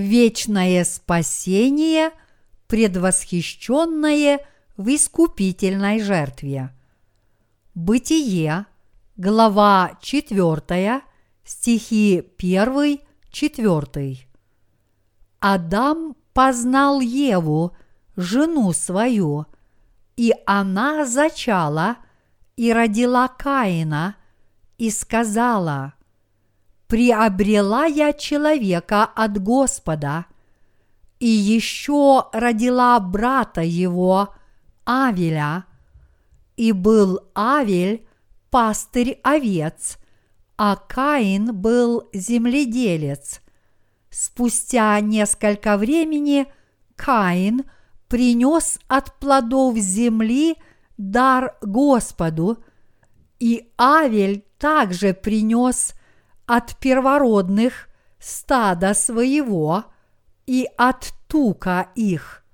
вечное спасение, предвосхищенное в искупительной жертве. Бытие, глава 4, стихи 1, 4. Адам познал Еву, жену свою, и она зачала и родила Каина, и сказала, «Приобрела я человека от Господа, и еще родила брата его, Авеля, и был Авель пастырь овец, а Каин был земледелец. Спустя несколько времени Каин принес от плодов земли дар Господу, и Авель также принес от первородных стада своего и от тука их.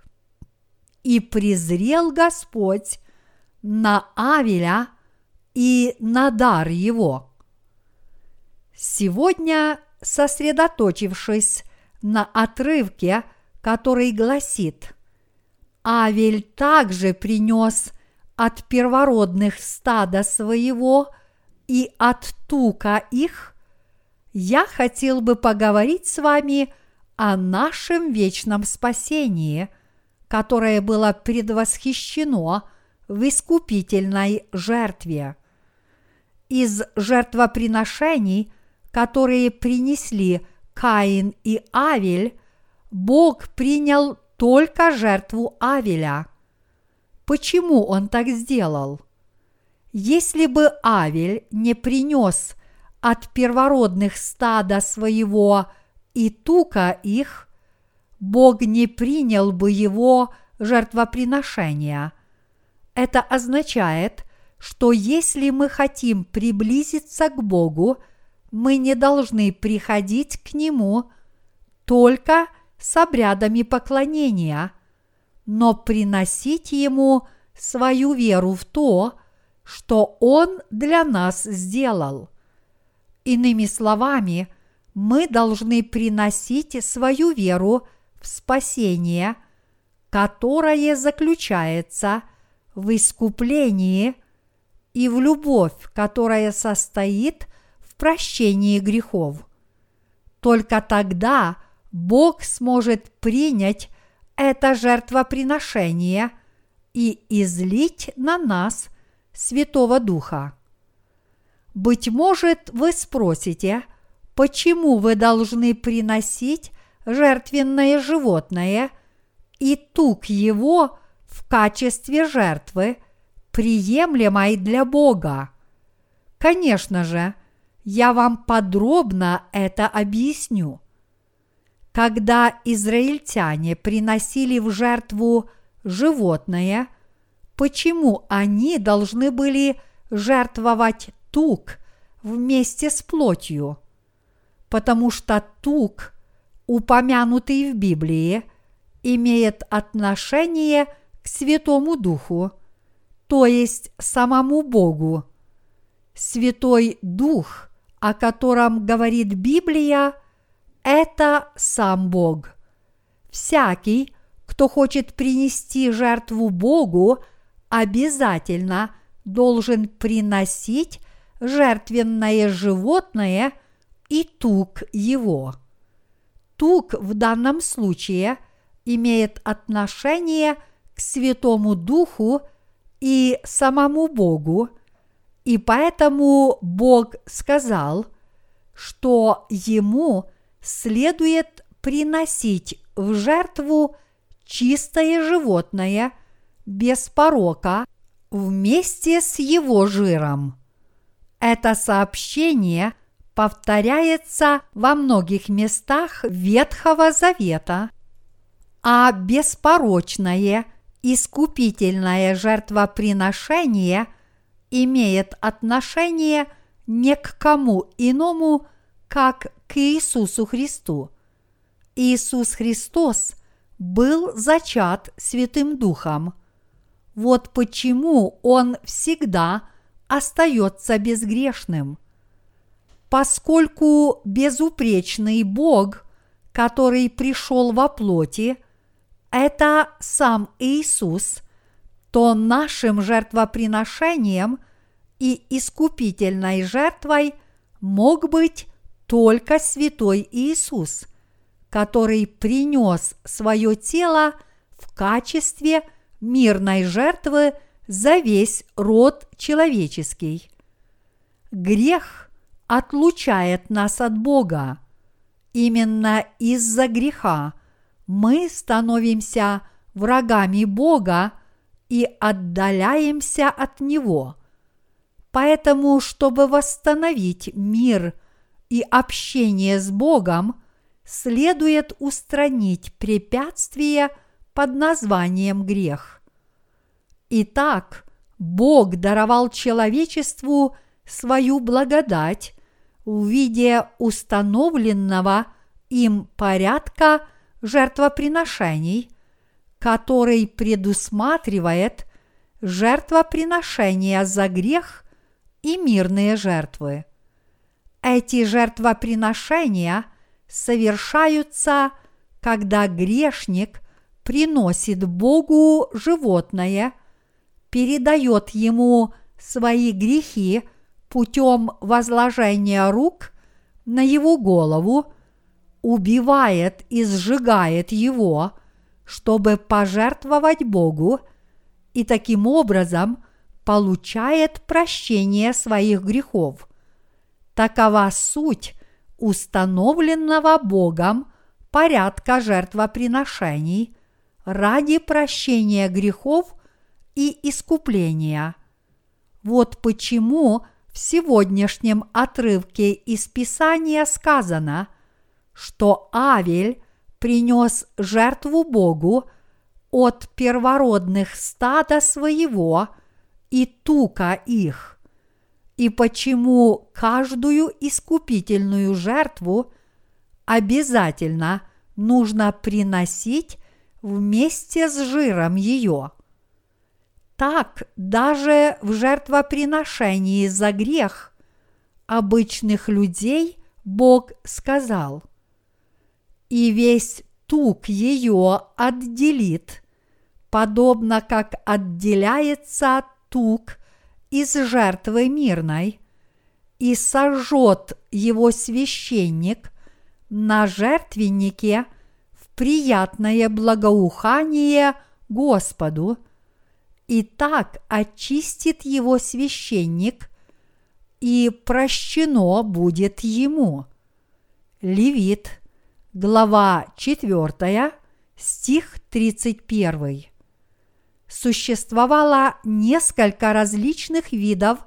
И презрел Господь на Авеля и на дар его. Сегодня, сосредоточившись на отрывке, который гласит «Авель также принес от первородных стада своего и от тука их», я хотел бы поговорить с вами о нашем вечном спасении, которое было предвосхищено в искупительной жертве. Из жертвоприношений, которые принесли Каин и Авель, Бог принял только жертву Авеля. Почему он так сделал? Если бы Авель не принес – от первородных стада своего и тука их, Бог не принял бы его жертвоприношения. Это означает, что если мы хотим приблизиться к Богу, мы не должны приходить к Нему только с обрядами поклонения, но приносить Ему свою веру в то, что Он для нас сделал – Иными словами, мы должны приносить свою веру в спасение, которое заключается в искуплении и в любовь, которая состоит в прощении грехов. Только тогда Бог сможет принять это жертвоприношение и излить на нас Святого Духа. Быть может, вы спросите, почему вы должны приносить жертвенное животное и тук его в качестве жертвы, приемлемой для Бога. Конечно же, я вам подробно это объясню. Когда израильтяне приносили в жертву животное, почему они должны были жертвовать тук вместе с плотью, потому что тук, упомянутый в Библии, имеет отношение к Святому Духу, то есть самому Богу. Святой Дух, о котором говорит Библия, это сам Бог. Всякий, кто хочет принести жертву Богу, обязательно должен приносить жертвенное животное и тук его. Тук в данном случае имеет отношение к Святому Духу и самому Богу, и поэтому Бог сказал, что ему следует приносить в жертву чистое животное без порока вместе с его жиром. Это сообщение повторяется во многих местах Ветхого Завета, а беспорочное искупительное жертвоприношение имеет отношение не к кому иному, как к Иисусу Христу. Иисус Христос был зачат Святым Духом. Вот почему Он всегда – остается безгрешным. Поскольку безупречный Бог, который пришел во плоти, это сам Иисус, то нашим жертвоприношением и искупительной жертвой мог быть только святой Иисус, который принес свое тело в качестве мирной жертвы за весь род человеческий. Грех отлучает нас от Бога. Именно из-за греха мы становимся врагами Бога и отдаляемся от Него. Поэтому, чтобы восстановить мир и общение с Богом, следует устранить препятствие под названием грех. Итак, Бог даровал человечеству свою благодать в виде установленного им порядка жертвоприношений, который предусматривает жертвоприношения за грех и мирные жертвы. Эти жертвоприношения совершаются, когда грешник приносит Богу животное, передает ему свои грехи путем возложения рук на его голову, убивает и сжигает его, чтобы пожертвовать Богу, и таким образом получает прощение своих грехов. Такова суть установленного Богом порядка жертвоприношений ради прощения грехов и искупления. Вот почему в сегодняшнем отрывке из Писания сказано, что Авель принес жертву Богу от первородных стада своего и тука их – и почему каждую искупительную жертву обязательно нужно приносить вместе с жиром ее. Так даже в жертвоприношении за грех обычных людей Бог сказал, и весь тук ее отделит, подобно как отделяется тук – из жертвы мирной, и сожжет его священник на жертвеннике в приятное благоухание Господу, и так очистит его священник, и прощено будет ему. Левит, глава 4, стих 31 существовало несколько различных видов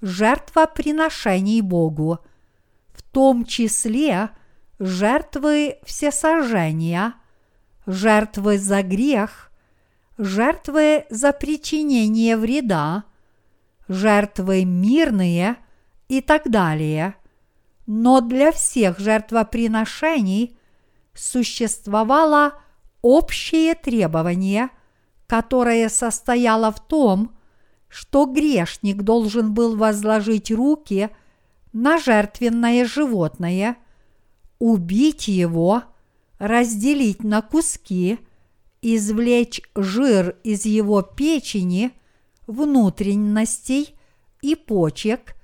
жертвоприношений Богу, в том числе жертвы всесожжения, жертвы за грех, жертвы за причинение вреда, жертвы мирные и так далее. Но для всех жертвоприношений существовало общее требование – которое состояло в том, что грешник должен был возложить руки на жертвенное животное, убить его, разделить на куски, извлечь жир из его печени, внутренностей и почек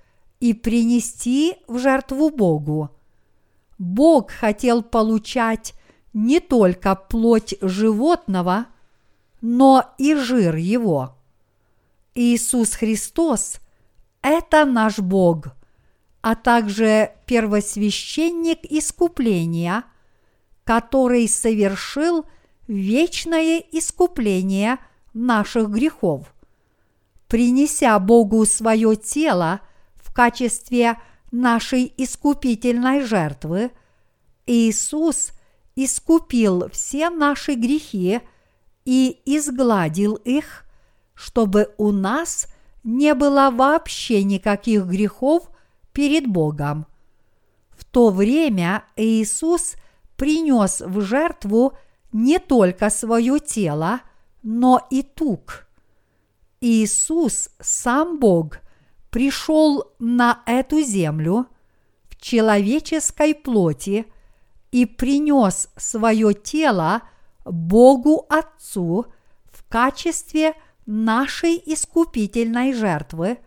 и принести в жертву Богу. Бог хотел получать не только плоть животного – но и жир его. Иисус Христос – это наш Бог, а также первосвященник искупления, который совершил вечное искупление наших грехов. Принеся Богу свое тело в качестве нашей искупительной жертвы, Иисус искупил все наши грехи – и изгладил их, чтобы у нас не было вообще никаких грехов перед Богом. В то время Иисус принес в жертву не только свое тело, но и тук. Иисус, сам Бог, пришел на эту землю в человеческой плоти и принес свое тело Богу Отцу в качестве нашей искупительной жертвы,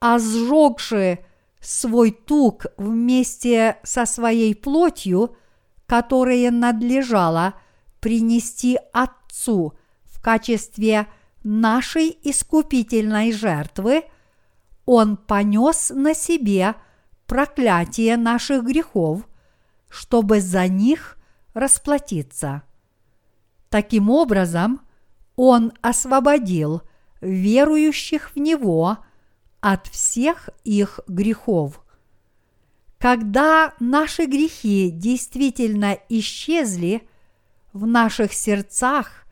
а сжегши свой тук вместе со своей плотью, которое надлежало принести Отцу в качестве нашей искупительной жертвы, Он понес на себе проклятие наших грехов, чтобы за них расплатиться. Таким образом, Он освободил верующих в Него от всех их грехов. Когда наши грехи действительно исчезли, в наших сердцах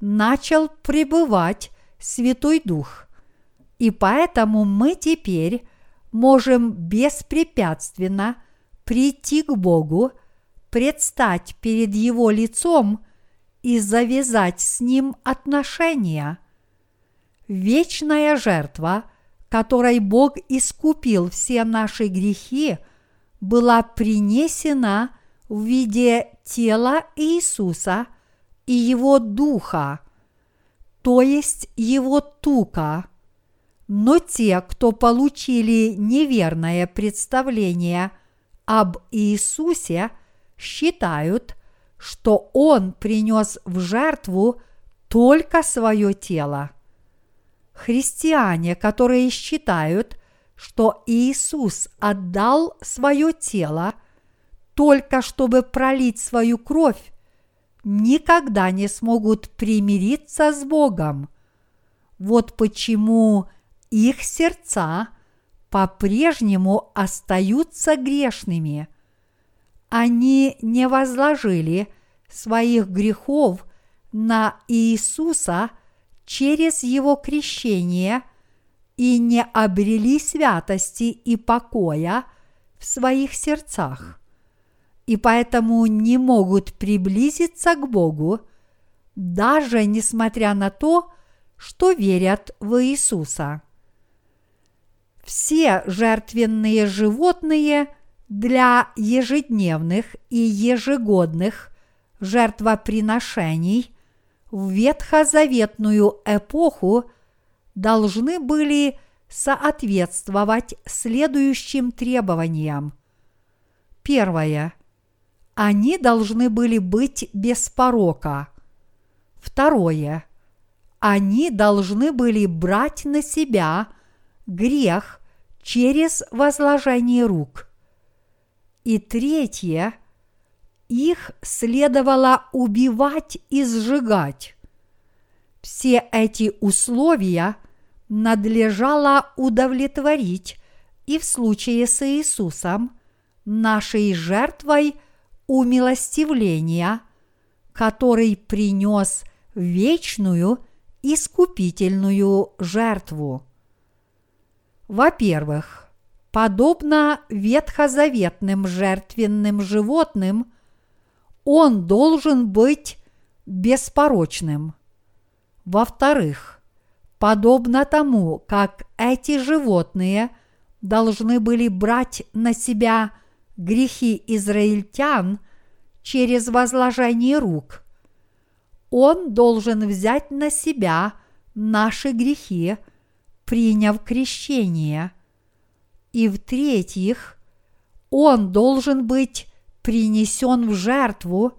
начал пребывать Святой Дух. И поэтому мы теперь можем беспрепятственно прийти к Богу, предстать перед Его лицом и завязать с Ним отношения. Вечная жертва, которой Бог искупил все наши грехи, была принесена в виде тела Иисуса и Его Духа, то есть Его тука. Но те, кто получили неверное представление об Иисусе, считают, что Он принес в жертву только свое тело. Христиане, которые считают, что Иисус отдал свое тело только чтобы пролить свою кровь, никогда не смогут примириться с Богом. Вот почему их сердца по-прежнему остаются грешными. Они не возложили своих грехов на Иисуса через Его крещение и не обрели святости и покоя в своих сердцах и поэтому не могут приблизиться к Богу, даже несмотря на то, что верят в Иисуса. Все жертвенные животные для ежедневных и ежегодных жертвоприношений в ветхозаветную эпоху должны были соответствовать следующим требованиям. Первое. Они должны были быть без порока. Второе. Они должны были брать на себя грех через возложение рук. И третье. Их следовало убивать и сжигать. Все эти условия надлежало удовлетворить и в случае с Иисусом, нашей жертвой умилостивления, который принес вечную искупительную жертву. Во-первых, подобно ветхозаветным жертвенным животным, он должен быть беспорочным. Во-вторых, подобно тому, как эти животные должны были брать на себя – грехи израильтян через возложение рук. Он должен взять на себя наши грехи, приняв крещение. И в-третьих, он должен быть принесен в жертву,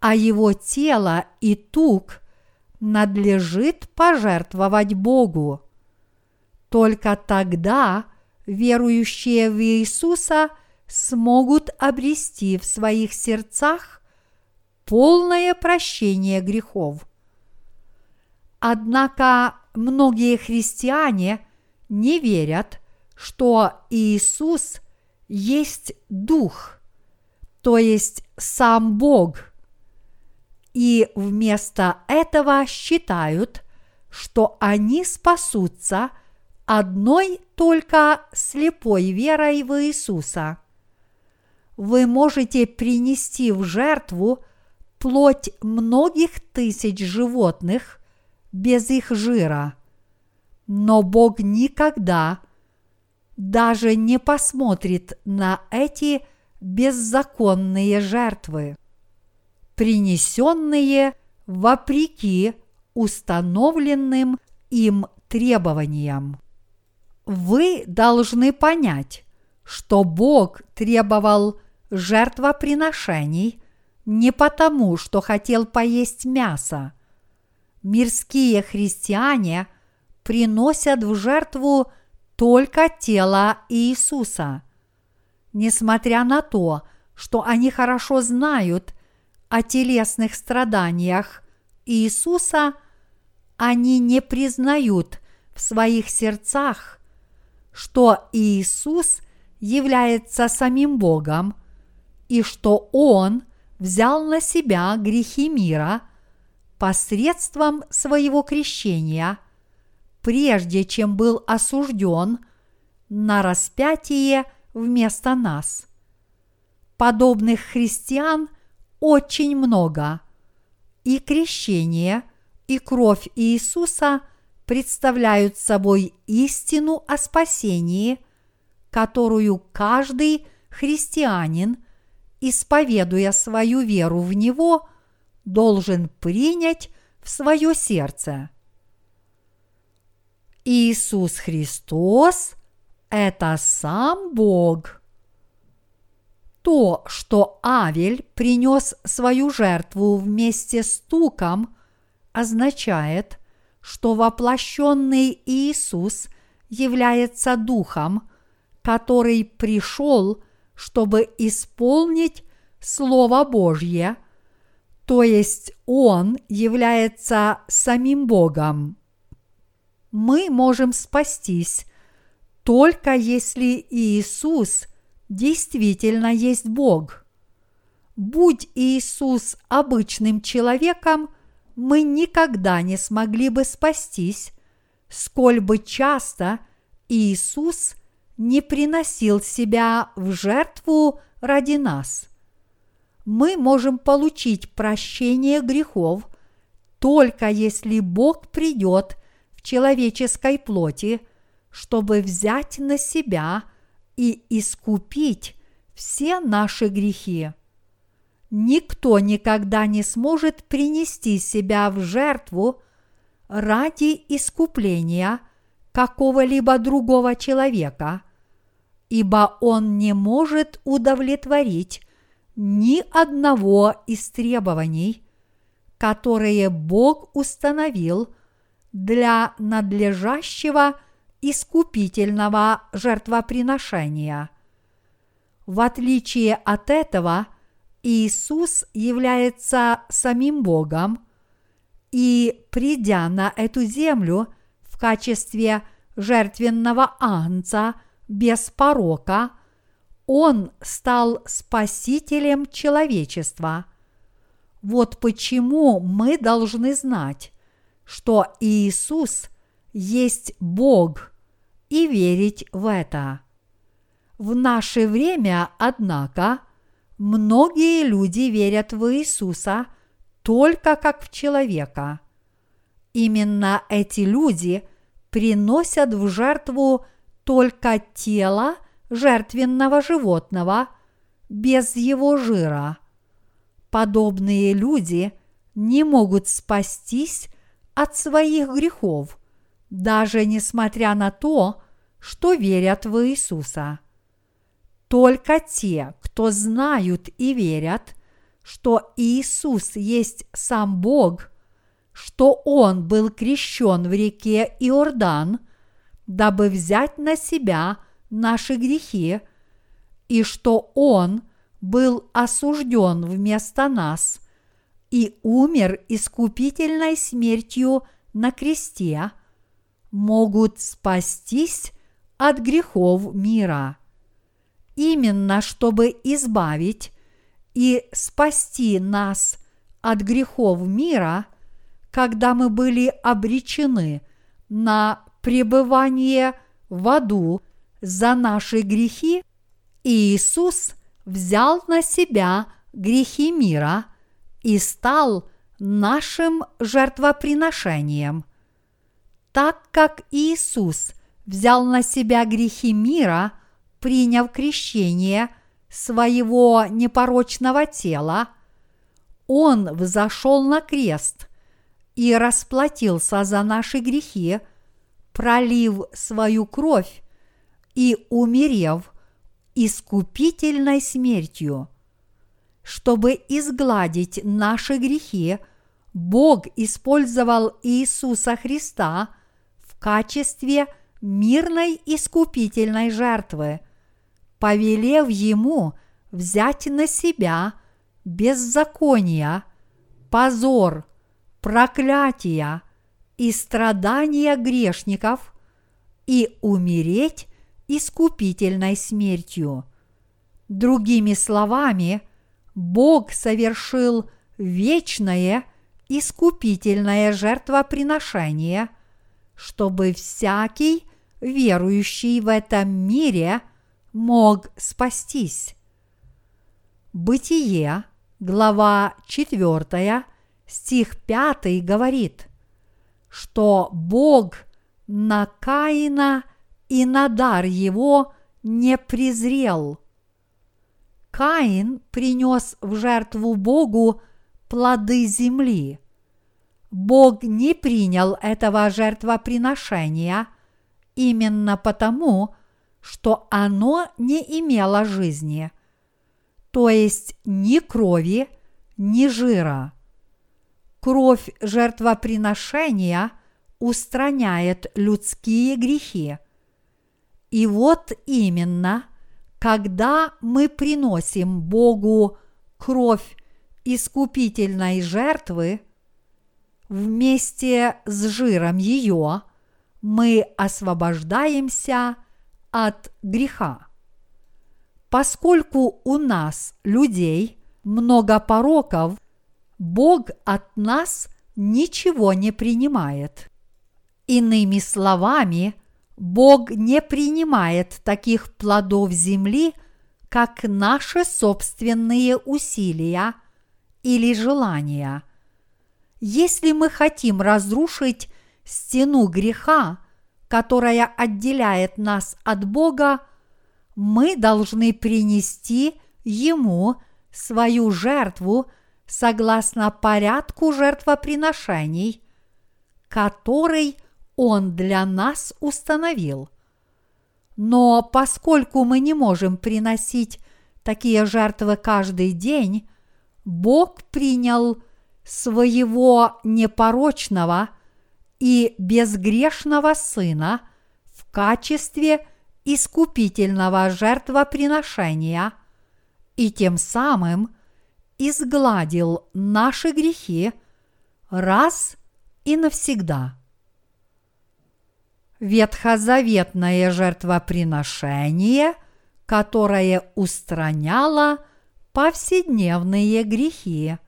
а его тело и тук надлежит пожертвовать Богу. Только тогда верующие в Иисуса – смогут обрести в своих сердцах полное прощение грехов. Однако многие христиане не верят, что Иисус есть Дух, то есть сам Бог, и вместо этого считают, что они спасутся одной только слепой верой в Иисуса – вы можете принести в жертву плоть многих тысяч животных без их жира. Но Бог никогда даже не посмотрит на эти беззаконные жертвы, принесенные вопреки установленным им требованиям. Вы должны понять, что Бог требовал жертвоприношений не потому, что хотел поесть мясо. Мирские христиане приносят в жертву только тело Иисуса. Несмотря на то, что они хорошо знают о телесных страданиях Иисуса, они не признают в своих сердцах, что Иисус является самим Богом и что Он взял на себя грехи мира посредством своего крещения, прежде чем был осужден на распятие вместо нас. Подобных христиан очень много, и крещение, и кровь Иисуса представляют собой истину о спасении, которую каждый христианин, исповедуя свою веру в Него, должен принять в свое сердце. Иисус Христос – это сам Бог. То, что Авель принес свою жертву вместе с туком, означает, что воплощенный Иисус является Духом, который пришел, чтобы исполнить Слово Божье, то есть Он является самим Богом мы можем спастись только если Иисус действительно есть Бог. Будь Иисус обычным человеком, мы никогда не смогли бы спастись, сколь бы часто Иисус не приносил себя в жертву ради нас. Мы можем получить прощение грехов только если Бог придет человеческой плоти, чтобы взять на себя и искупить все наши грехи. Никто никогда не сможет принести себя в жертву ради искупления какого-либо другого человека, ибо он не может удовлетворить ни одного из требований, которые Бог установил для надлежащего искупительного жертвоприношения. В отличие от этого, Иисус является самим Богом, и придя на эту землю в качестве жертвенного ангца без порока, Он стал спасителем человечества. Вот почему мы должны знать, что Иисус есть Бог и верить в это. В наше время, однако, многие люди верят в Иисуса только как в человека. Именно эти люди приносят в жертву только тело жертвенного животного без его жира. Подобные люди не могут спастись от своих грехов, даже несмотря на то, что верят в Иисуса. Только те, кто знают и верят, что Иисус есть сам Бог, что Он был крещен в реке Иордан, дабы взять на себя наши грехи, и что Он был осужден вместо нас – и умер искупительной смертью на кресте, могут спастись от грехов мира. Именно чтобы избавить и спасти нас от грехов мира, когда мы были обречены на пребывание в аду за наши грехи, Иисус взял на себя грехи мира – и стал нашим жертвоприношением. Так как Иисус взял на себя грехи мира, приняв крещение своего непорочного тела, Он взошел на крест и расплатился за наши грехи, пролив свою кровь и умерев искупительной смертью. Чтобы изгладить наши грехи, Бог использовал Иисуса Христа в качестве мирной искупительной жертвы, повелев Ему взять на себя беззакония, позор, проклятия и страдания грешников и умереть искупительной смертью. Другими словами, Бог совершил вечное искупительное жертвоприношение, чтобы всякий верующий в этом мире мог спастись. Бытие, глава 4, стих 5 говорит, что Бог на Каина и на дар его не презрел. Каин принес в жертву Богу плоды земли. Бог не принял этого жертвоприношения именно потому, что оно не имело жизни, то есть ни крови, ни жира. Кровь жертвоприношения устраняет людские грехи. И вот именно, когда мы приносим Богу кровь искупительной жертвы, вместе с жиром ее мы освобождаемся от греха. Поскольку у нас, людей, много пороков, Бог от нас ничего не принимает. Иными словами, Бог не принимает таких плодов земли, как наши собственные усилия или желания. Если мы хотим разрушить стену греха, которая отделяет нас от Бога, мы должны принести Ему свою жертву согласно порядку жертвоприношений, который Он для нас установил. Но поскольку мы не можем приносить такие жертвы каждый день, Бог принял своего непорочного и безгрешного Сына в качестве искупительного жертвоприношения и тем самым изгладил наши грехи раз и навсегда. Ветхозаветное жертвоприношение, которое устраняло повседневные грехи.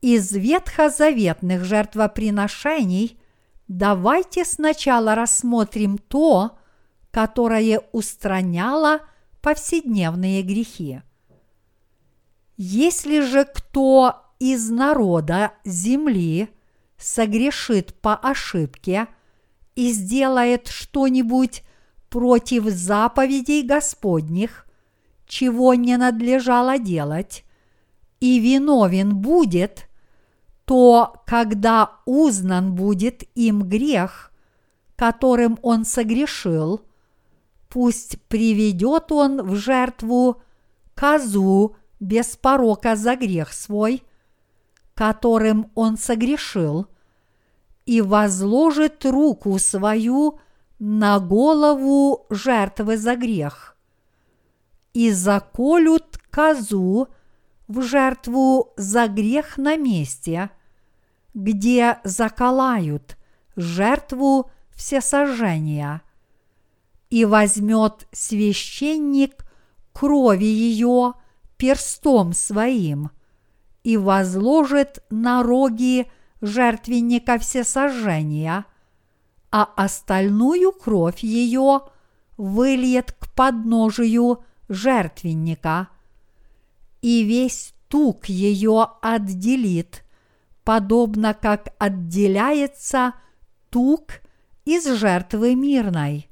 Из ветхозаветных жертвоприношений давайте сначала рассмотрим то, которое устраняло повседневные грехи. Если же кто из народа земли согрешит по ошибке и сделает что-нибудь против заповедей Господних, чего не надлежало делать, и виновен будет, то когда узнан будет им грех, которым он согрешил, пусть приведет он в жертву козу без порока за грех свой, которым он согрешил, и возложит руку свою на голову жертвы за грех, и заколют козу в жертву за грех на месте, где заколают жертву всесожжения, и возьмет священник крови ее перстом своим и возложит на роги жертвенника всесожжения, а остальную кровь ее выльет к подножию жертвенника – и весь тук ее отделит, подобно как отделяется тук из жертвы мирной,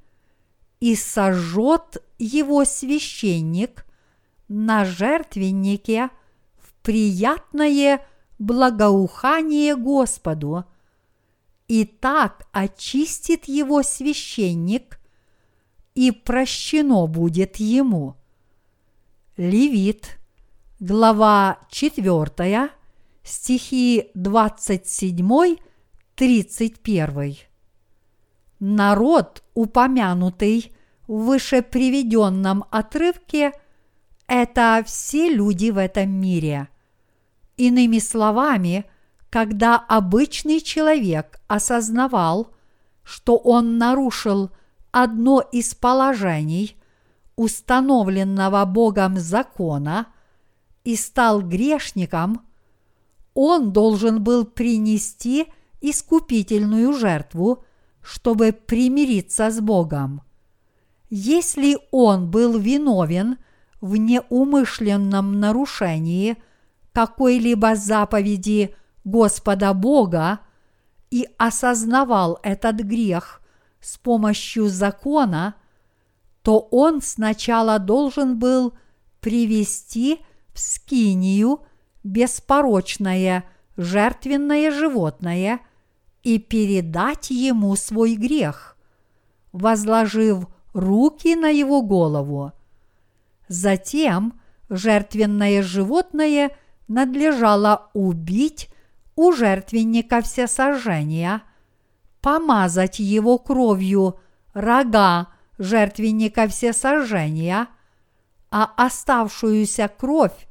и сожжет его священник на жертвеннике в приятное благоухание Господу, и так очистит его священник, и прощено будет ему. Левит, глава 4, стихи 27-31. Народ, упомянутый в выше приведенном отрывке, это все люди в этом мире. Иными словами, когда обычный человек осознавал, что он нарушил одно из положений установленного Богом закона и стал грешником, он должен был принести искупительную жертву, чтобы примириться с Богом. Если он был виновен в неумышленном нарушении какой-либо заповеди Господа Бога и осознавал этот грех с помощью закона, то он сначала должен был привести в скинию беспорочное жертвенное животное и передать ему свой грех, возложив руки на его голову. Затем жертвенное животное надлежало убить у жертвенника всесожжения, помазать его кровью рога жертвенника всесожжения, а оставшуюся кровь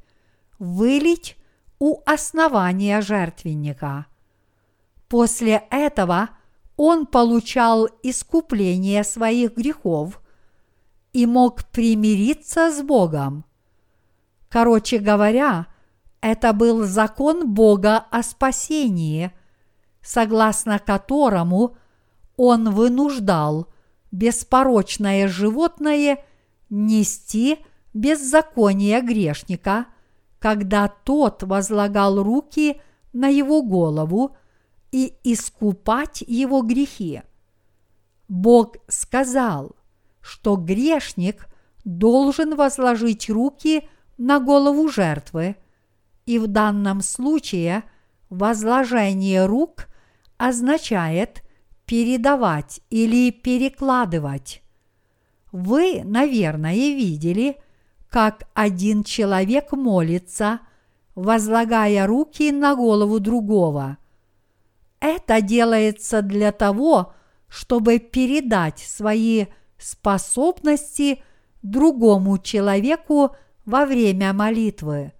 вылить у основания жертвенника. После этого он получал искупление своих грехов и мог примириться с Богом. Короче говоря, это был закон Бога о спасении, согласно которому он вынуждал беспорочное животное нести беззаконие грешника, когда тот возлагал руки на его голову – и искупать его грехи. Бог сказал, что грешник должен возложить руки на голову жертвы, и в данном случае возложение рук означает передавать или перекладывать. Вы, наверное, видели, как один человек молится, возлагая руки на голову другого – это делается для того, чтобы передать свои способности другому человеку во время молитвы.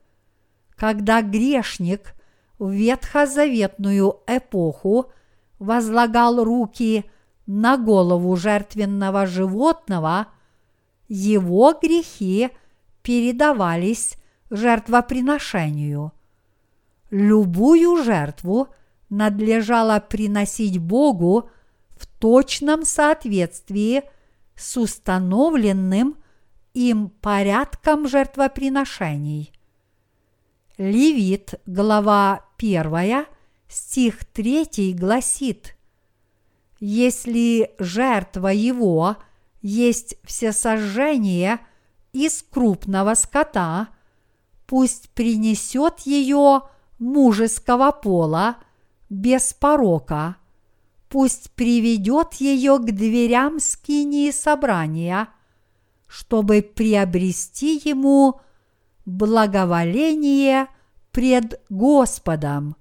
Когда грешник в ветхозаветную эпоху возлагал руки на голову жертвенного животного, его грехи передавались жертвоприношению. Любую жертву надлежало приносить Богу в точном соответствии с установленным им порядком жертвоприношений. Левит, глава 1, стих 3 гласит «Если жертва его есть всесожжение из крупного скота, пусть принесет ее мужеского пола – без порока, пусть приведет ее к дверям скинии собрания, чтобы приобрести ему благоволение пред Господом.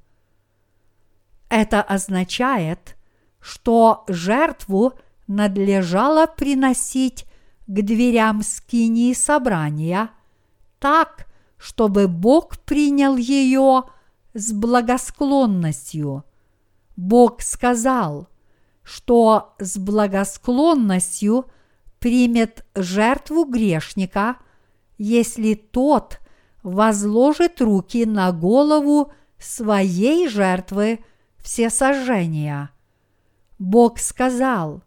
Это означает, что жертву надлежало приносить к дверям скинии собрания так, чтобы Бог принял ее с благосклонностью. Бог сказал, что с благосклонностью примет жертву грешника, если тот возложит руки на голову своей жертвы все сожжения. Бог сказал,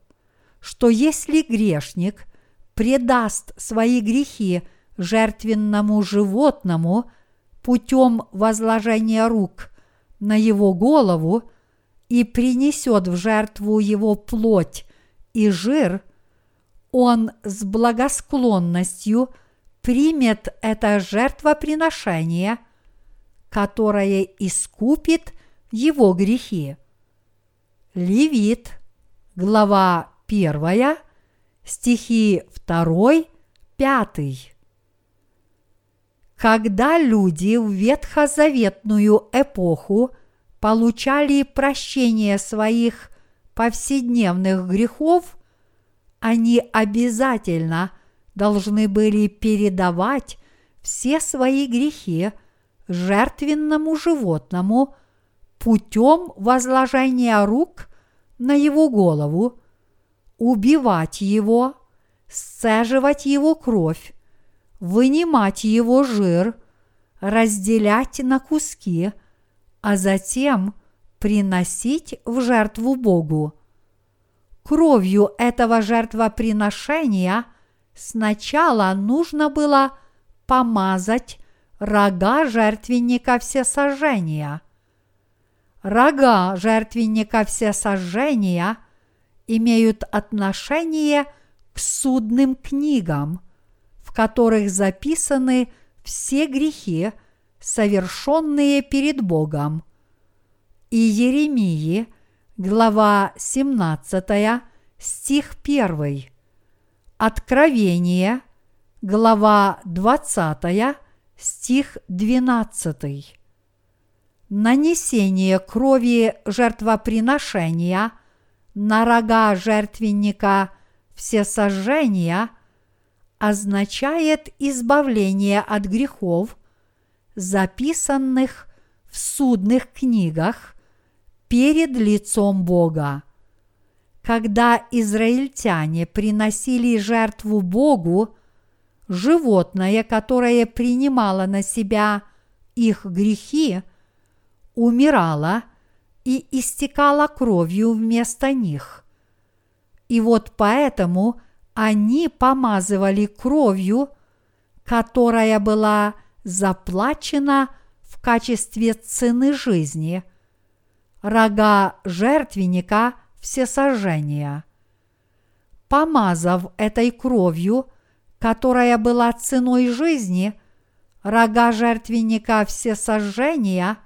что если грешник предаст свои грехи жертвенному животному – путем возложения рук на его голову и принесет в жертву его плоть и жир, он с благосклонностью примет это жертвоприношение, которое искупит его грехи. Левит, глава 1, стихи 2, 5. Когда люди в ветхозаветную эпоху получали прощение своих повседневных грехов, они обязательно должны были передавать все свои грехи жертвенному животному путем возложения рук на его голову, убивать его, сцеживать его кровь, вынимать его жир, разделять на куски, а затем приносить в жертву Богу. Кровью этого жертвоприношения сначала нужно было помазать рога жертвенника всесожжения. Рога жертвенника всесожжения имеют отношение к судным книгам, в которых записаны все грехи, совершенные перед Богом. И Еремии, глава 17, стих 1. Откровение, глава 20, стих 12. Нанесение крови жертвоприношения на рога жертвенника всесожжения означает избавление от грехов, записанных в судных книгах перед лицом Бога. Когда израильтяне приносили жертву Богу, животное, которое принимало на себя их грехи, умирало и истекало кровью вместо них. И вот поэтому они помазывали кровью, которая была заплачена в качестве цены жизни, рога жертвенника всесожжения. Помазав этой кровью – которая была ценой жизни, рога жертвенника всесожжения,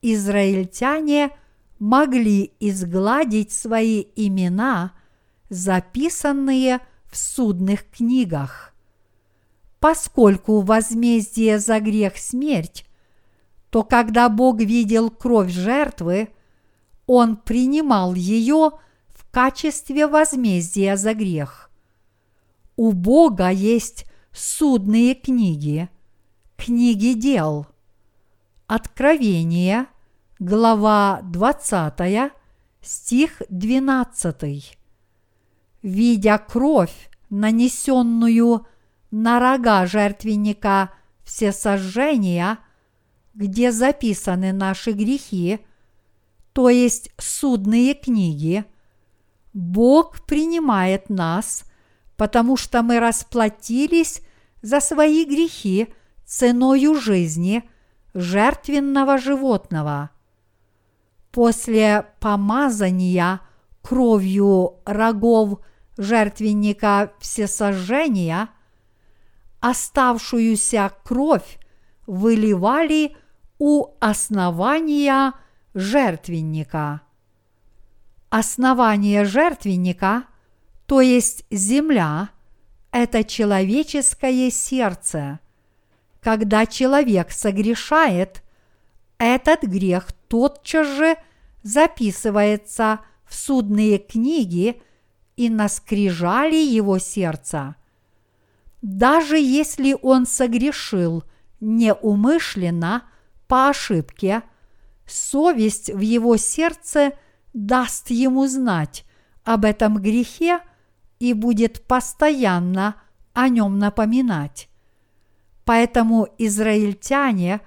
израильтяне могли изгладить свои имена, записанные в судных книгах. Поскольку возмездие за грех смерть, то когда Бог видел кровь жертвы, Он принимал ее в качестве возмездия за грех у Бога есть судные книги, книги дел. Откровение, глава 20, стих 12. Видя кровь, нанесенную на рога жертвенника всесожжения, где записаны наши грехи, то есть судные книги, Бог принимает нас – потому что мы расплатились за свои грехи ценою жизни жертвенного животного. После помазания кровью рогов жертвенника всесожжения оставшуюся кровь выливали у основания жертвенника. Основание жертвенника то есть земля – это человеческое сердце. Когда человек согрешает, этот грех тотчас же записывается в судные книги и на скрижали его сердца. Даже если он согрешил неумышленно, по ошибке, совесть в его сердце даст ему знать об этом грехе – и будет постоянно о нем напоминать. Поэтому израильтяне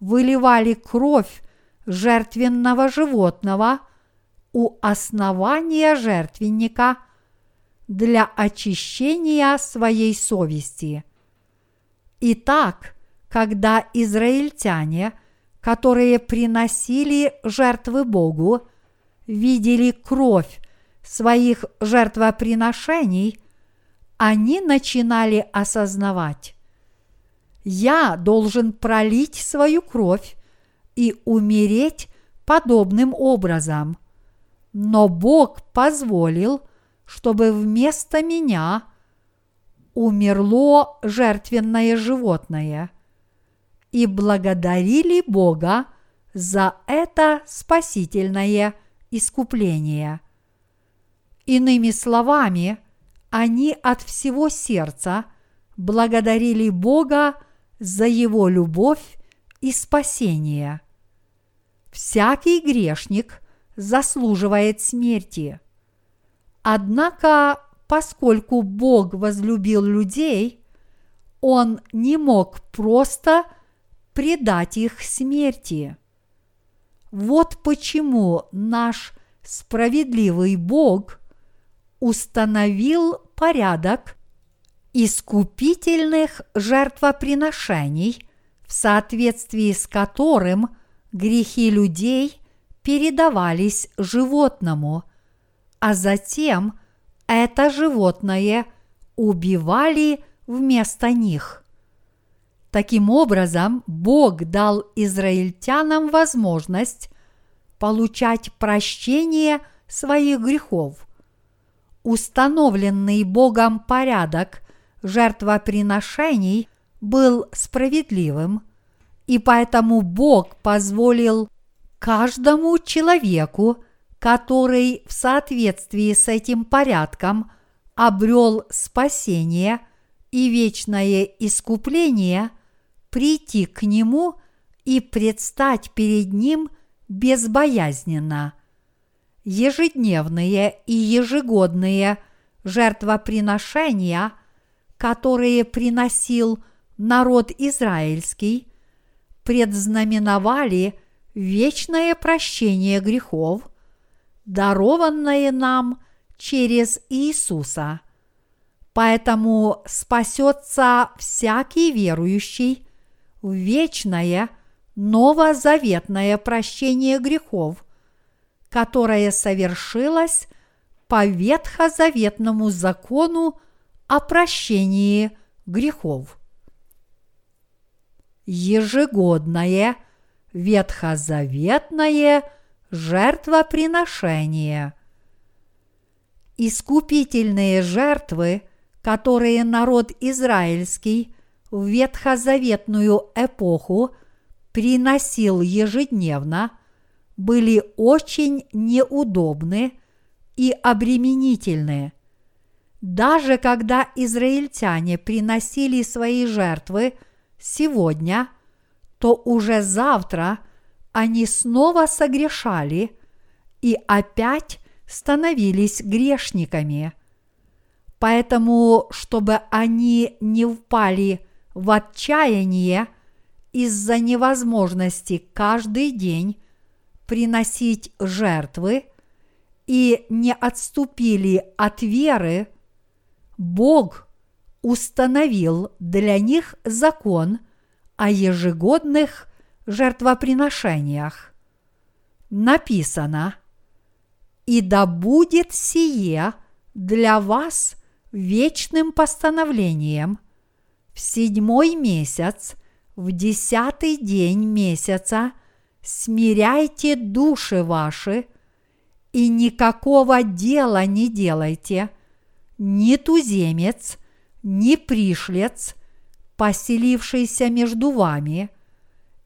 выливали кровь жертвенного животного у основания жертвенника для очищения своей совести. Итак, когда израильтяне, которые приносили жертвы Богу, видели кровь своих жертвоприношений, они начинали осознавать, я должен пролить свою кровь и умереть подобным образом. Но Бог позволил, чтобы вместо меня умерло жертвенное животное. И благодарили Бога за это спасительное искупление. Иными словами, они от всего сердца благодарили Бога за Его любовь и спасение. Всякий грешник заслуживает смерти. Однако, поскольку Бог возлюбил людей, Он не мог просто предать их смерти. Вот почему наш справедливый Бог установил порядок искупительных жертвоприношений, в соответствии с которым грехи людей передавались животному, а затем это животное убивали вместо них. Таким образом, Бог дал израильтянам возможность получать прощение своих грехов. Установленный Богом порядок жертвоприношений был справедливым, и поэтому Бог позволил каждому человеку, который в соответствии с этим порядком обрел спасение и вечное искупление – прийти к Нему и предстать перед Ним безбоязненно. Ежедневные и ежегодные жертвоприношения, которые приносил народ израильский, предзнаменовали вечное прощение грехов, дарованное нам через Иисуса. Поэтому спасется всякий верующий – в вечное новозаветное прощение грехов, которое совершилось по ветхозаветному закону о прощении грехов. Ежегодное ветхозаветное жертвоприношение. Искупительные жертвы, которые народ израильский в ветхозаветную эпоху приносил ежедневно, были очень неудобны и обременительны. Даже когда израильтяне приносили свои жертвы сегодня, то уже завтра они снова согрешали и опять становились грешниками. Поэтому, чтобы они не впали в отчаяние из-за невозможности каждый день приносить жертвы и не отступили от веры, Бог установил для них закон о ежегодных жертвоприношениях. Написано, «И да будет сие для вас вечным постановлением – в седьмой месяц, в десятый день месяца, смиряйте души ваши и никакого дела не делайте, ни туземец, ни пришлец, поселившийся между вами,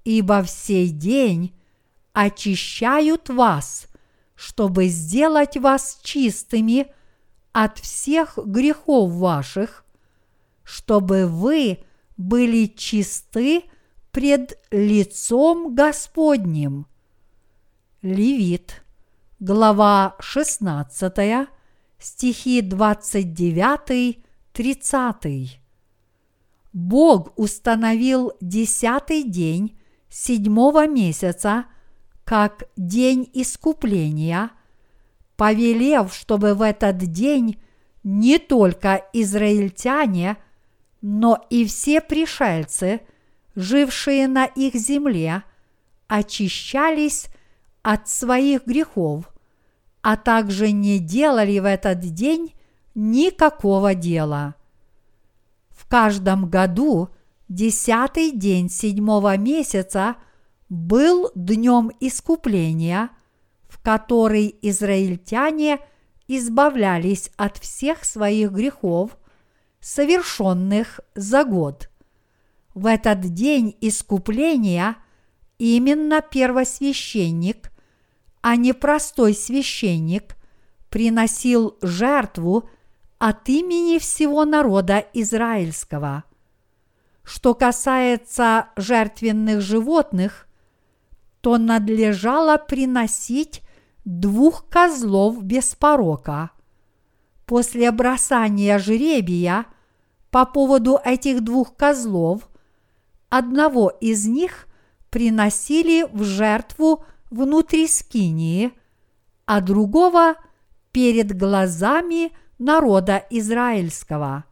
ибо в сей день очищают вас, чтобы сделать вас чистыми от всех грехов ваших чтобы вы были чисты пред лицом Господним. Левит, глава 16, стихи 29-30. Бог установил десятый день седьмого месяца как день искупления, повелев, чтобы в этот день не только израильтяне – но и все пришельцы, жившие на их земле, очищались от своих грехов, а также не делали в этот день никакого дела. В каждом году десятый день седьмого месяца был днем искупления, в который израильтяне избавлялись от всех своих грехов, совершенных за год. В этот день искупления именно первосвященник, а не простой священник, приносил жертву от имени всего народа израильского. Что касается жертвенных животных, то надлежало приносить двух козлов без порока. После бросания жребия по поводу этих двух козлов одного из них приносили в жертву внутри скинии, а другого перед глазами – народа израильского.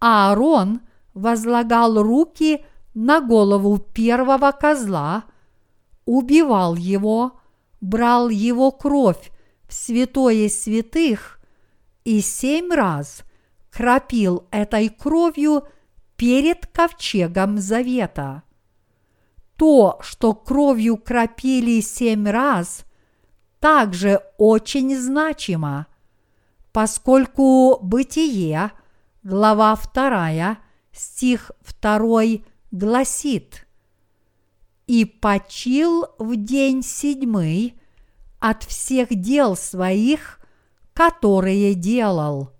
Аарон возлагал руки на голову первого козла, убивал его, брал его кровь в святое святых и семь раз крапил этой кровью перед ковчегом завета. То, что кровью крапили семь раз, также очень значимо – поскольку Бытие, глава 2, стих 2 гласит «И почил в день седьмый от всех дел своих, которые делал»,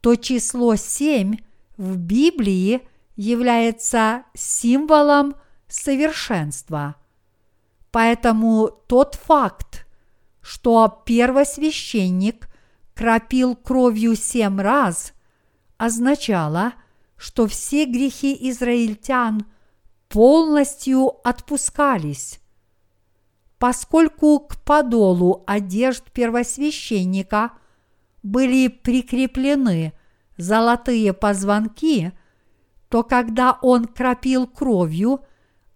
то число семь в Библии является символом совершенства. Поэтому тот факт, что первосвященник кропил кровью семь раз, означало, что все грехи израильтян полностью отпускались. Поскольку к подолу одежд первосвященника были прикреплены золотые позвонки, то когда он кропил кровью,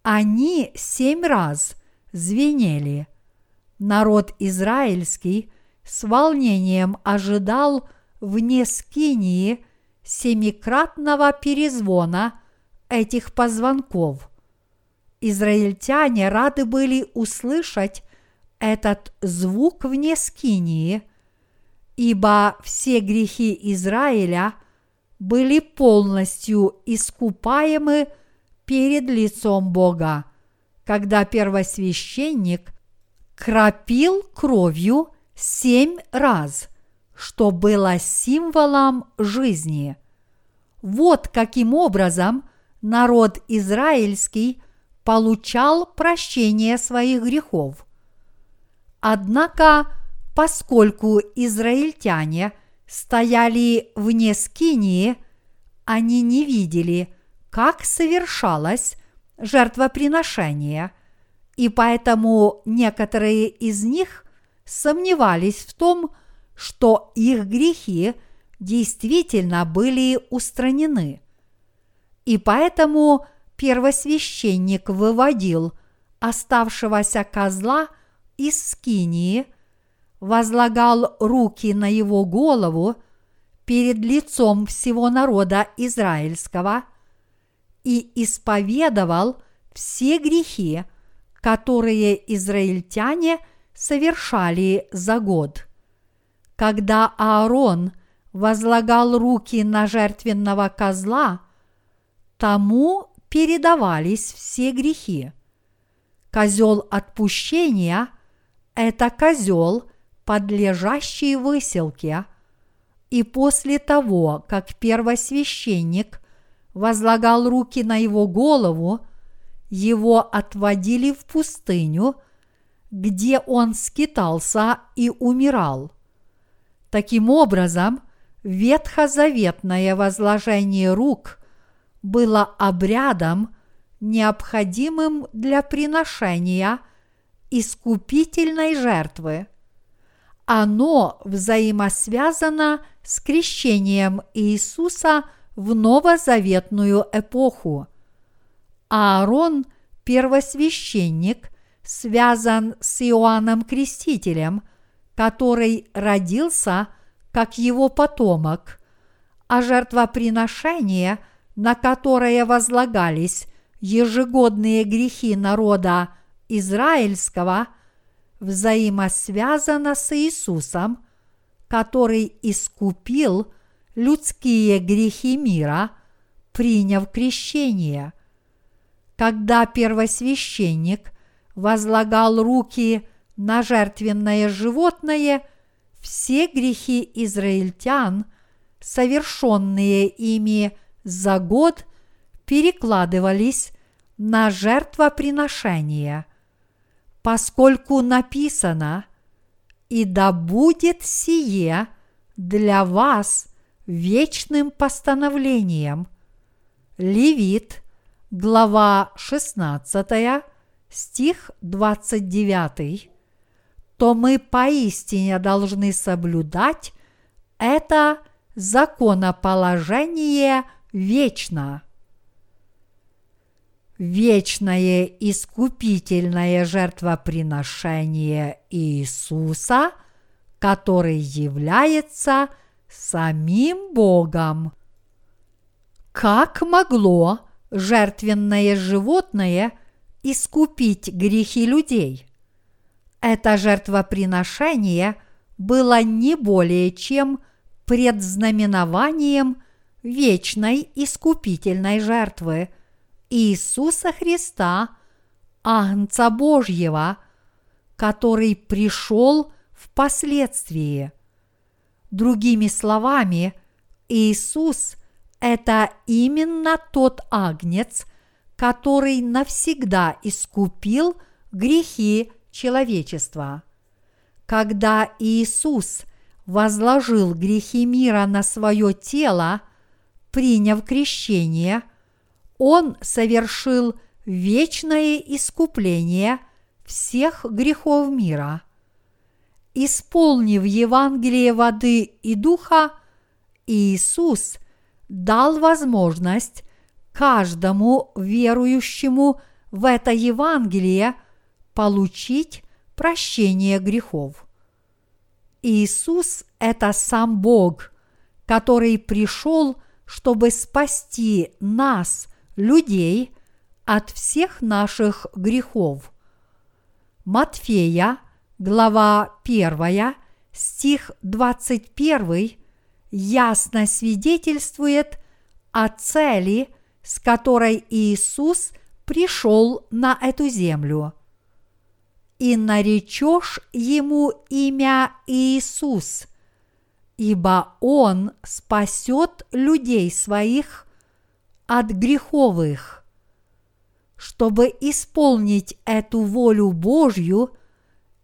они семь раз звенели. Народ израильский с волнением ожидал вне скинии семикратного перезвона этих позвонков. Израильтяне рады были услышать этот звук вне скинии, ибо все грехи Израиля были полностью искупаемы перед лицом Бога, когда первосвященник крапил кровью семь раз, что было символом жизни. Вот каким образом народ израильский получал прощение своих грехов. Однако, поскольку израильтяне стояли вне скинии, они не видели, как совершалось жертвоприношение, и поэтому некоторые из них сомневались в том, что их грехи действительно были устранены. И поэтому первосвященник выводил оставшегося козла из скинии, возлагал руки на его голову перед лицом всего народа израильского и исповедовал все грехи, которые израильтяне – совершали за год. Когда Аарон возлагал руки на жертвенного козла, тому передавались все грехи. Козел отпущения – это козел, подлежащий выселке, и после того, как первосвященник возлагал руки на его голову, его отводили в пустыню – где он скитался и умирал. Таким образом, ветхозаветное возложение рук было обрядом, необходимым для приношения искупительной жертвы. Оно взаимосвязано с крещением Иисуса в новозаветную эпоху. Аарон, первосвященник, связан с Иоанном Крестителем, который родился как его потомок, а жертвоприношение на которое возлагались ежегодные грехи народа израильского, взаимосвязано с Иисусом, который искупил людские грехи мира, приняв крещение. Когда первосвященник возлагал руки на жертвенное животное, все грехи израильтян, совершенные ими за год, перекладывались на жертвоприношение, поскольку написано «И да будет сие для вас вечным постановлением». Левит, глава 16, стих 29, то мы поистине должны соблюдать это законоположение вечно. Вечное искупительное жертвоприношение Иисуса, который является самим Богом. Как могло жертвенное животное – искупить грехи людей. Это жертвоприношение было не более чем предзнаменованием вечной искупительной жертвы Иисуса Христа, Агнца Божьего, который пришел впоследствии. Другими словами, Иисус – это именно тот агнец – который навсегда искупил грехи человечества. Когда Иисус возложил грехи мира на свое тело, приняв крещение, Он совершил вечное искупление всех грехов мира. Исполнив Евангелие воды и духа, Иисус дал возможность каждому верующему в это Евангелие получить прощение грехов. Иисус – это сам Бог, который пришел, чтобы спасти нас, людей, от всех наших грехов. Матфея, глава 1, стих 21 ясно свидетельствует о цели – с которой Иисус пришел на эту землю. И наречешь ему имя Иисус, ибо он спасет людей своих от греховых. Чтобы исполнить эту волю Божью,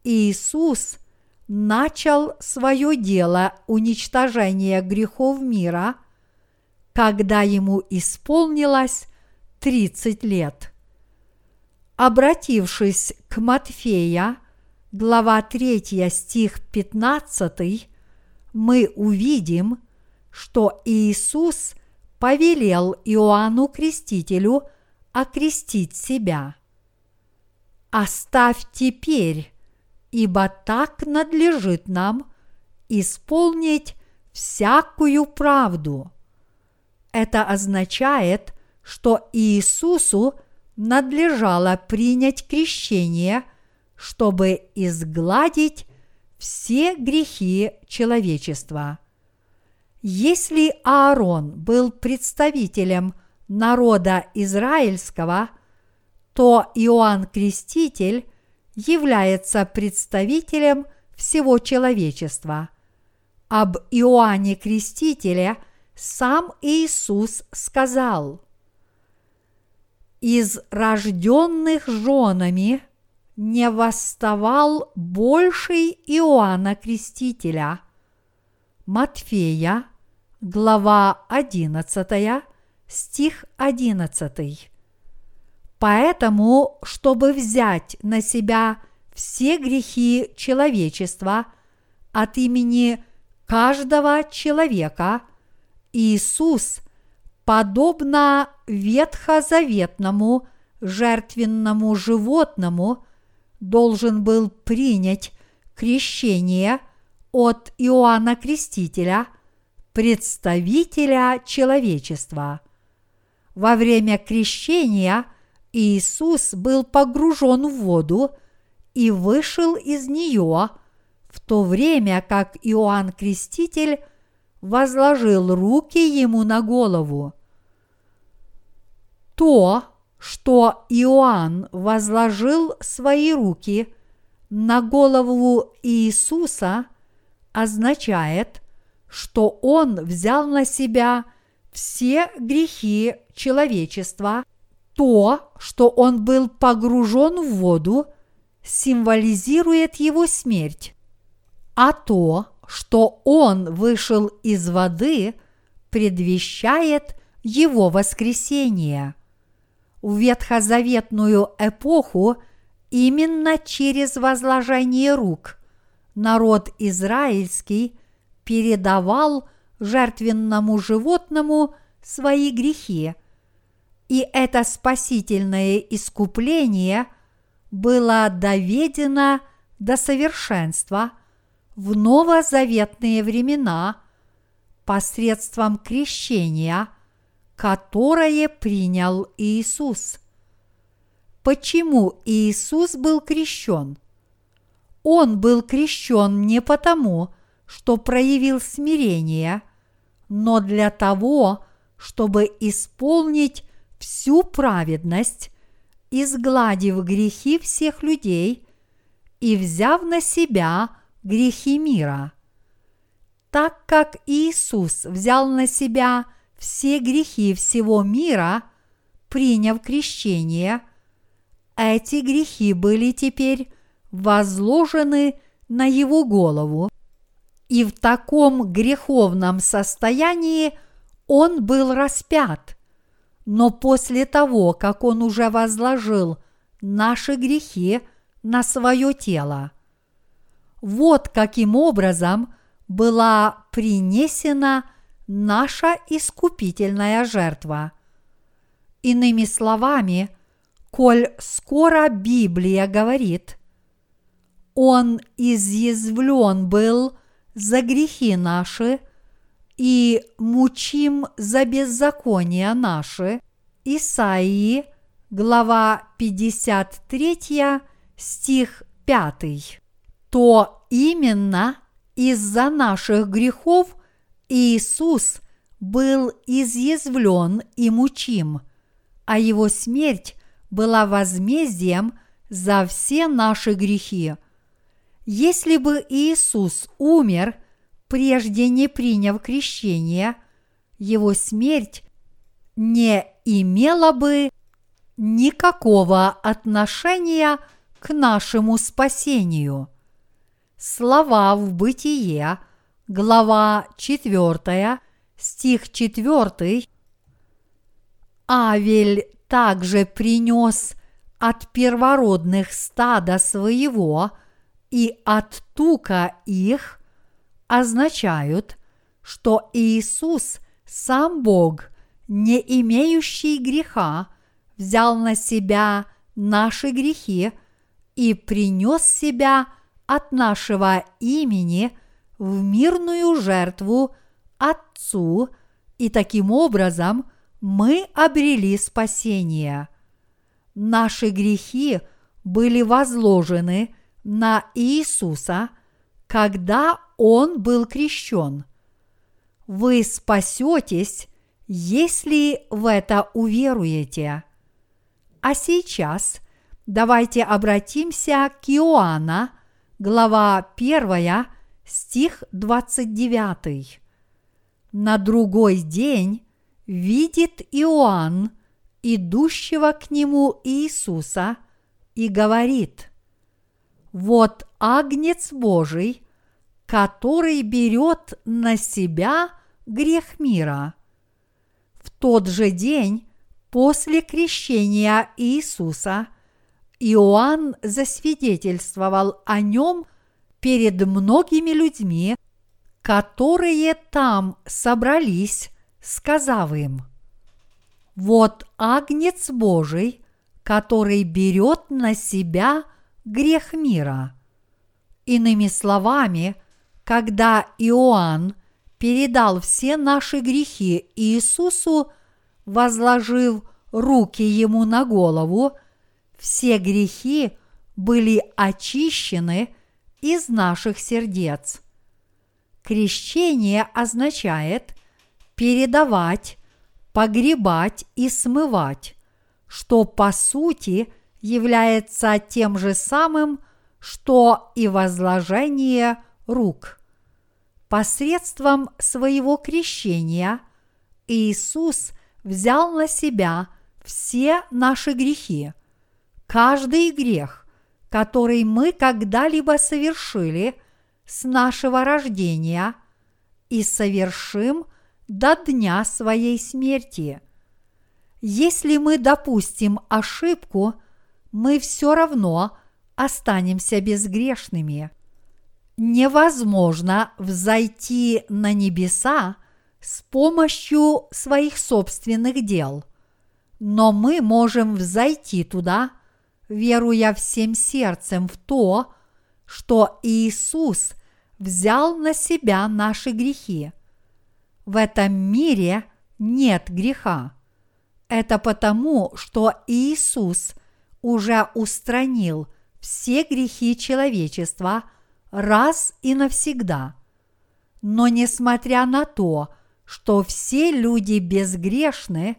Иисус начал свое дело уничтожения грехов мира – когда ему исполнилось 30 лет. Обратившись к Матфея, глава 3 стих 15, мы увидим, что Иисус повелел Иоанну Крестителю окрестить себя. «Оставь теперь, ибо так надлежит нам исполнить всякую правду». Это означает, что Иисусу надлежало принять крещение, чтобы изгладить все грехи человечества. Если Аарон был представителем народа израильского, то Иоанн Креститель является представителем всего человечества. Об Иоанне Крестителе – сам Иисус сказал, «Из рожденных женами не восставал больший Иоанна Крестителя». Матфея, глава 11, стих 11. Поэтому, чтобы взять на себя все грехи человечества от имени каждого человека, Иисус, подобно ветхозаветному жертвенному животному, должен был принять крещение от Иоанна Крестителя, представителя человечества. во время крещения Иисус был погружен в воду и вышел из нее, в то время как Иоанн Креститель возложил руки ему на голову. То, что Иоанн возложил свои руки на голову Иисуса, означает, что он взял на себя все грехи человечества, то, что он был погружен в воду, символизирует его смерть, а то, что он вышел из воды, предвещает его воскресение. В ветхозаветную эпоху именно через возложение рук народ израильский передавал жертвенному животному свои грехи, и это спасительное искупление было доведено до совершенства в новозаветные времена посредством крещения, которое принял Иисус. Почему Иисус был крещен? Он был крещен не потому, что проявил смирение, но для того, чтобы исполнить всю праведность, изгладив грехи всех людей и взяв на себя грехи мира. Так как Иисус взял на себя все грехи всего мира, приняв крещение, эти грехи были теперь возложены на его голову, и в таком греховном состоянии он был распят. Но после того, как он уже возложил наши грехи на свое тело, вот каким образом была принесена наша искупительная жертва. Иными словами, коль скоро Библия говорит, Он изъязвлен был за грехи наши и мучим за беззакония наши. Исаии, глава 53, стих 5. То именно из-за наших грехов Иисус был изъязвлен и мучим, а его смерть была возмездием за все наши грехи – если бы Иисус умер, прежде не приняв крещение, его смерть не имела бы никакого отношения к нашему спасению. Слова в Бытие, глава 4, стих 4. Авель также принес от первородных стада своего – и от тука их означают, что Иисус, сам Бог, не имеющий греха, взял на себя наши грехи и принес себя от нашего имени в мирную жертву Отцу, и таким образом мы обрели спасение. Наши грехи были возложены – на Иисуса, когда Он был крещен. Вы спасетесь, если в это уверуете. А сейчас давайте обратимся к Иоанна, глава 1, стих 29. На другой день видит Иоанн, идущего к нему Иисуса, и говорит – вот агнец Божий, который берет на себя грех мира. В тот же день после крещения Иисуса Иоанн засвидетельствовал о нем перед многими людьми, которые там собрались, сказав им, «Вот агнец Божий, который берет на себя – грех мира. Иными словами, когда Иоанн передал все наши грехи Иисусу возложив руки ему на голову, все грехи были очищены из наших сердец. Крещение означает передавать, погребать и смывать, что по сути является тем же самым, что и возложение рук. Посредством своего крещения Иисус взял на себя все наши грехи, каждый грех, который мы когда-либо совершили с нашего рождения и совершим до дня своей смерти. Если мы допустим ошибку, мы все равно останемся безгрешными. Невозможно взойти на небеса с помощью своих собственных дел, но мы можем взойти туда, веруя всем сердцем в то, что Иисус взял на себя наши грехи. В этом мире нет греха. Это потому, что Иисус уже устранил все грехи человечества раз и навсегда. Но несмотря на то, что все люди безгрешны,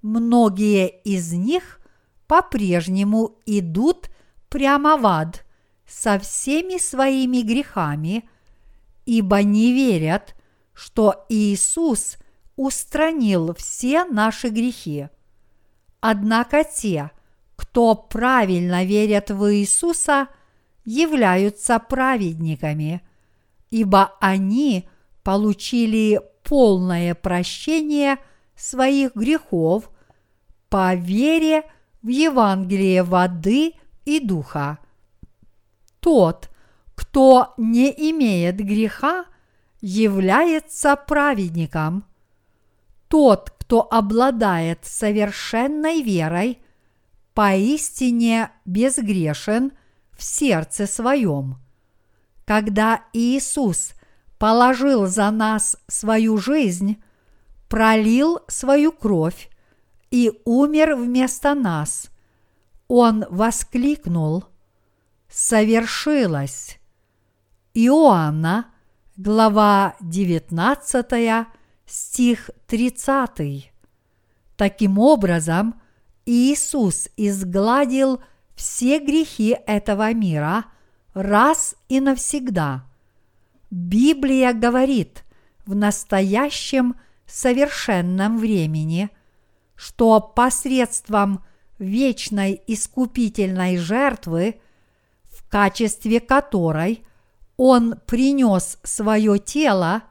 многие из них по-прежнему идут прямо в ад со всеми своими грехами, ибо не верят, что Иисус устранил все наши грехи. Однако те, кто правильно верят в Иисуса, являются праведниками, ибо они получили полное прощение своих грехов по вере в Евангелие воды и духа. Тот, кто не имеет греха, является праведником. Тот, кто обладает совершенной верой, поистине безгрешен в сердце своем. Когда Иисус положил за нас свою жизнь, пролил свою кровь и умер вместо нас, Он воскликнул «Совершилось!» Иоанна, глава 19, стих 30. Таким образом, Иисус изгладил все грехи этого мира раз и навсегда. Библия говорит в настоящем совершенном времени, что посредством вечной искупительной жертвы, в качестве которой Он принес свое тело,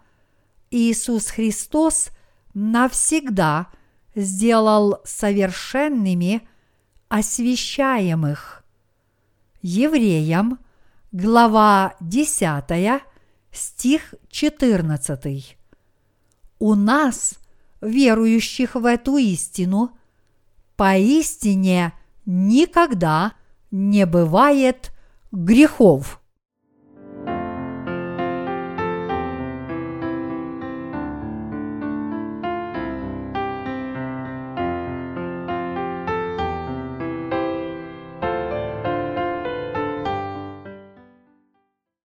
Иисус Христос навсегда сделал совершенными освящаемых. Евреям, глава 10, стих 14. У нас, верующих в эту истину, поистине никогда не бывает грехов.